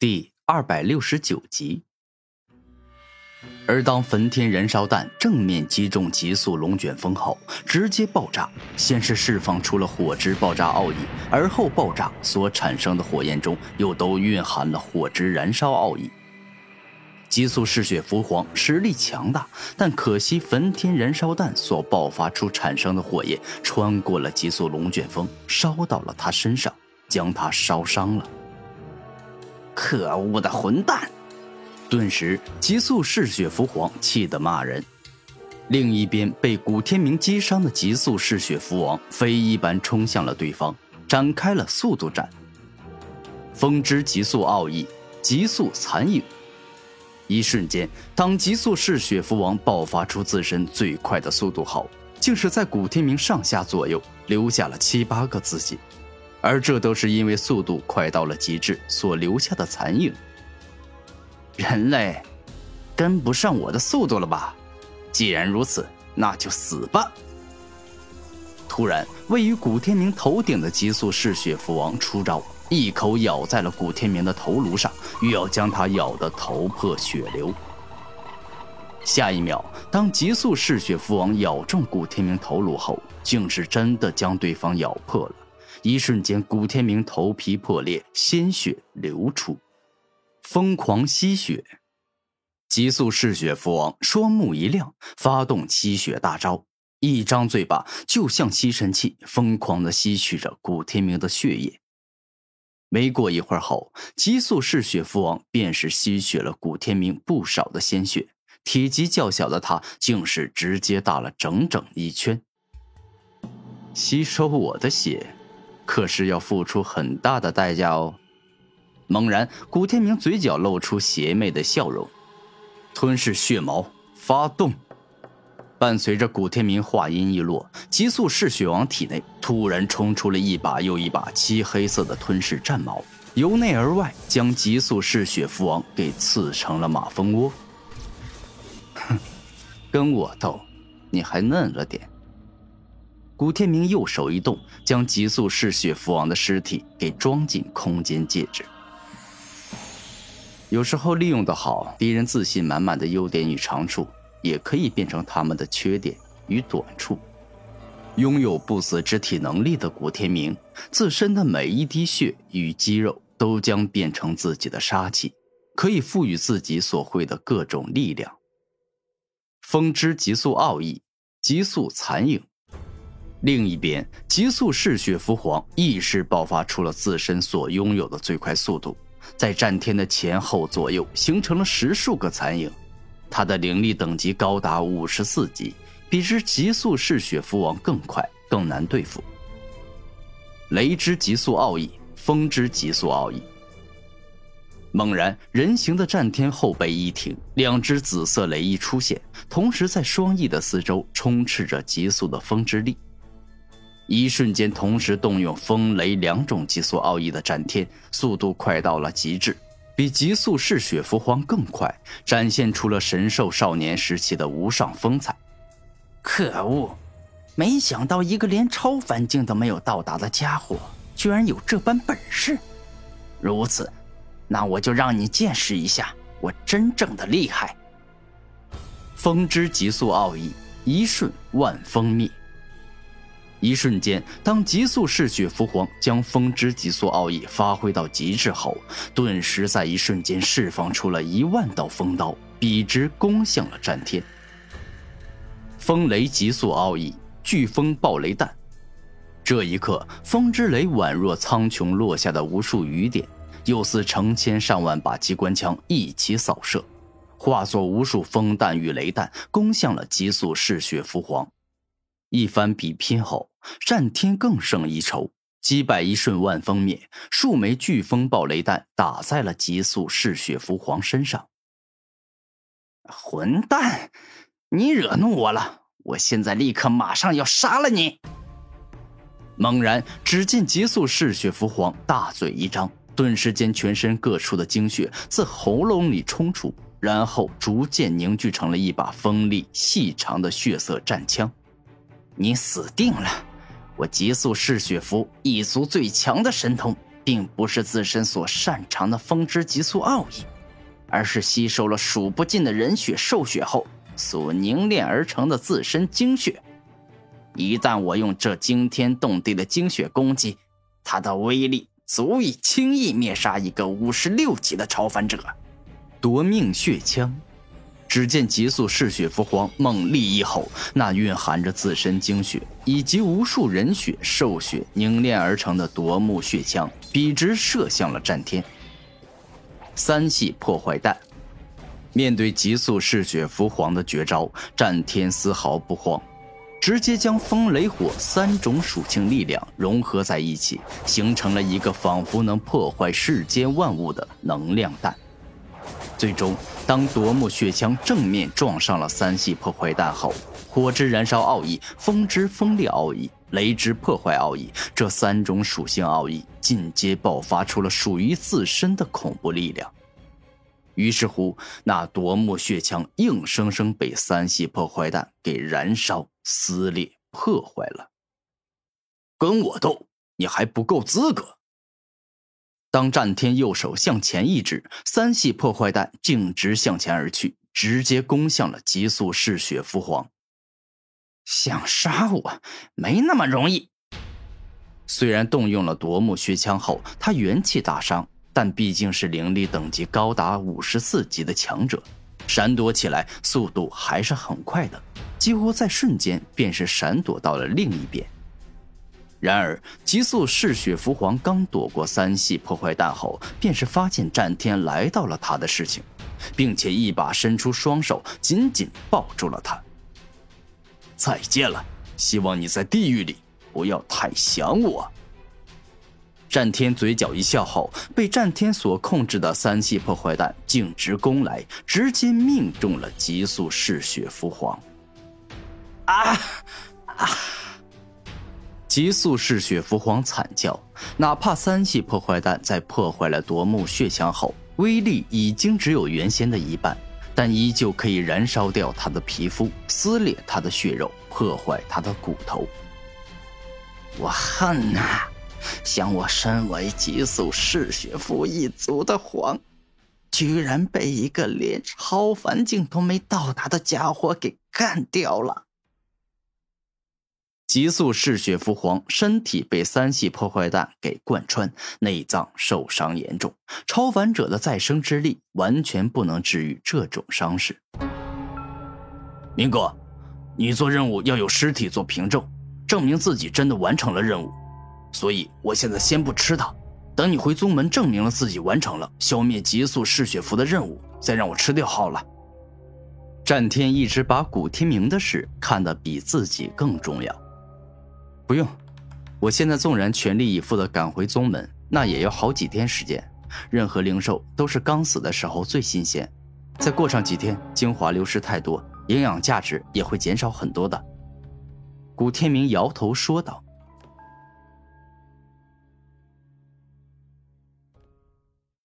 第二百六十九集。而当焚天燃烧弹正面击中极速龙卷风后，直接爆炸，先是释放出了火之爆炸奥义，而后爆炸所产生的火焰中又都蕴含了火之燃烧奥义。极速嗜血浮皇实力强大，但可惜焚天燃烧弹所爆发出产生的火焰穿过了极速龙卷风，烧到了他身上，将他烧伤了。可恶的混蛋！顿时，极速嗜血蝠皇气得骂人。另一边，被古天明击伤的极速嗜血蝠王飞一般冲向了对方，展开了速度战。风之极速奥义，极速残影。一瞬间，当极速嗜血蝠王爆发出自身最快的速度后，竟是在古天明上下左右留下了七八个自己。而这都是因为速度快到了极致所留下的残影。人类，跟不上我的速度了吧？既然如此，那就死吧！突然，位于古天明头顶的极速嗜血蝠王出招，一口咬在了古天明的头颅上，欲要将他咬得头破血流。下一秒，当极速嗜血蝠王咬中古天明头颅后，竟是真的将对方咬破了。一瞬间，古天明头皮破裂，鲜血流出，疯狂吸血。极速嗜血蝠王双目一亮，发动吸血大招，一张嘴巴就像吸尘器，疯狂的吸取着古天明的血液。没过一会儿后，极速嗜血蝠王便是吸取了古天明不少的鲜血，体积较小的他竟是直接大了整整一圈。吸收我的血。可是要付出很大的代价哦！猛然，古天明嘴角露出邪魅的笑容，吞噬血矛发动。伴随着古天明话音一落，极速嗜血王体内突然冲出了一把又一把漆黑色的吞噬战矛，由内而外将极速嗜血蝠王给刺成了马蜂窝。哼，跟我斗，你还嫩了点。古天明右手一动，将极速嗜血蝠王的尸体给装进空间戒指。有时候利用的好，敌人自信满满的优点与长处，也可以变成他们的缺点与短处。拥有不死之体能力的古天明，自身的每一滴血与肌肉都将变成自己的杀气，可以赋予自己所会的各种力量。风之极速奥义，极速残影。另一边，极速嗜血蝠皇亦是爆发出了自身所拥有的最快速度，在战天的前后左右形成了十数个残影。他的灵力等级高达五十四级，比之极速嗜血蝠王更快、更难对付。雷之极速奥义，风之极速奥义。猛然，人形的战天后背一挺，两只紫色雷翼出现，同时在双翼的四周充斥着急速的风之力。一瞬间，同时动用风雷两种极速奥义的战天，速度快到了极致，比极速嗜血蝠皇更快，展现出了神兽少年时期的无上风采。可恶！没想到一个连超凡境都没有到达的家伙，居然有这般本事。如此，那我就让你见识一下我真正的厉害。风之极速奥义，一瞬万风灭。一瞬间，当极速嗜血蝠皇将风之极速奥义发挥到极致后，顿时在一瞬间释放出了一万道风刀，笔直攻向了战天。风雷极速奥义，飓风暴雷弹。这一刻，风之雷宛若苍穹落下的无数雨点，又似成千上万把机关枪一起扫射，化作无数风弹与雷弹，攻向了极速嗜血蝠皇。一番比拼后，战天更胜一筹，击败一瞬万风灭，数枚飓风暴雷弹打在了极速嗜血蝠皇身上。混蛋，你惹怒我了！我现在立刻马上要杀了你！猛然，只见极速嗜血蝠皇大嘴一张，顿时间全身各处的精血自喉咙里冲出，然后逐渐凝聚成了一把锋利细长的血色战枪。你死定了！我极速嗜血符一族最强的神通，并不是自身所擅长的风之极速奥义，而是吸收了数不尽的人血兽血后所凝练而成的自身精血。一旦我用这惊天动地的精血攻击，它的威力足以轻易灭杀一个五十六级的超凡者。夺命血枪。只见极速嗜血符皇猛力一吼，那蕴含着自身精血以及无数人血兽血凝练而成的夺目血枪，笔直射向了战天。三系破坏弹。面对极速嗜血符皇的绝招，战天丝毫不慌，直接将风雷火三种属性力量融合在一起，形成了一个仿佛能破坏世间万物的能量弹。最终，当夺目血枪正面撞上了三系破坏弹后，火之燃烧奥义、风之锋利奥义、雷之破坏奥义这三种属性奥义进阶爆发出了属于自身的恐怖力量。于是乎，那夺目血枪硬生生被三系破坏弹给燃烧、撕裂、破坏了。跟我斗，你还不够资格！当战天右手向前一指，三系破坏弹径直向前而去，直接攻向了极速嗜血父皇。想杀我，没那么容易。虽然动用了夺目血枪后，他元气大伤，但毕竟是灵力等级高达五十四级的强者，闪躲起来速度还是很快的，几乎在瞬间便是闪躲到了另一边。然而，极速嗜血符皇刚躲过三系破坏弹后，便是发现战天来到了他的事情，并且一把伸出双手，紧紧抱住了他。再见了，希望你在地狱里不要太想我。战天嘴角一笑后，被战天所控制的三系破坏弹径直攻来，直接命中了极速嗜血符皇。啊啊！极速嗜血蝠皇惨叫，哪怕三系破坏弹在破坏了夺目血枪后，威力已经只有原先的一半，但依旧可以燃烧掉他的皮肤，撕裂他的血肉，破坏他的骨头。我恨呐！像我身为极速嗜血蝠一族的皇，居然被一个连超凡境都没到达的家伙给干掉了。极速嗜血符皇身体被三系破坏弹给贯穿，内脏受伤严重。超凡者的再生之力完全不能治愈这种伤势。明哥，你做任务要有尸体做凭证，证明自己真的完成了任务。所以我现在先不吃它，等你回宗门证明了自己完成了消灭极速嗜血符的任务，再让我吃掉好了。战天一直把古天明的事看得比自己更重要。不用，我现在纵然全力以赴的赶回宗门，那也要好几天时间。任何灵兽都是刚死的时候最新鲜，再过上几天，精华流失太多，营养价值也会减少很多的。古天明摇头说道。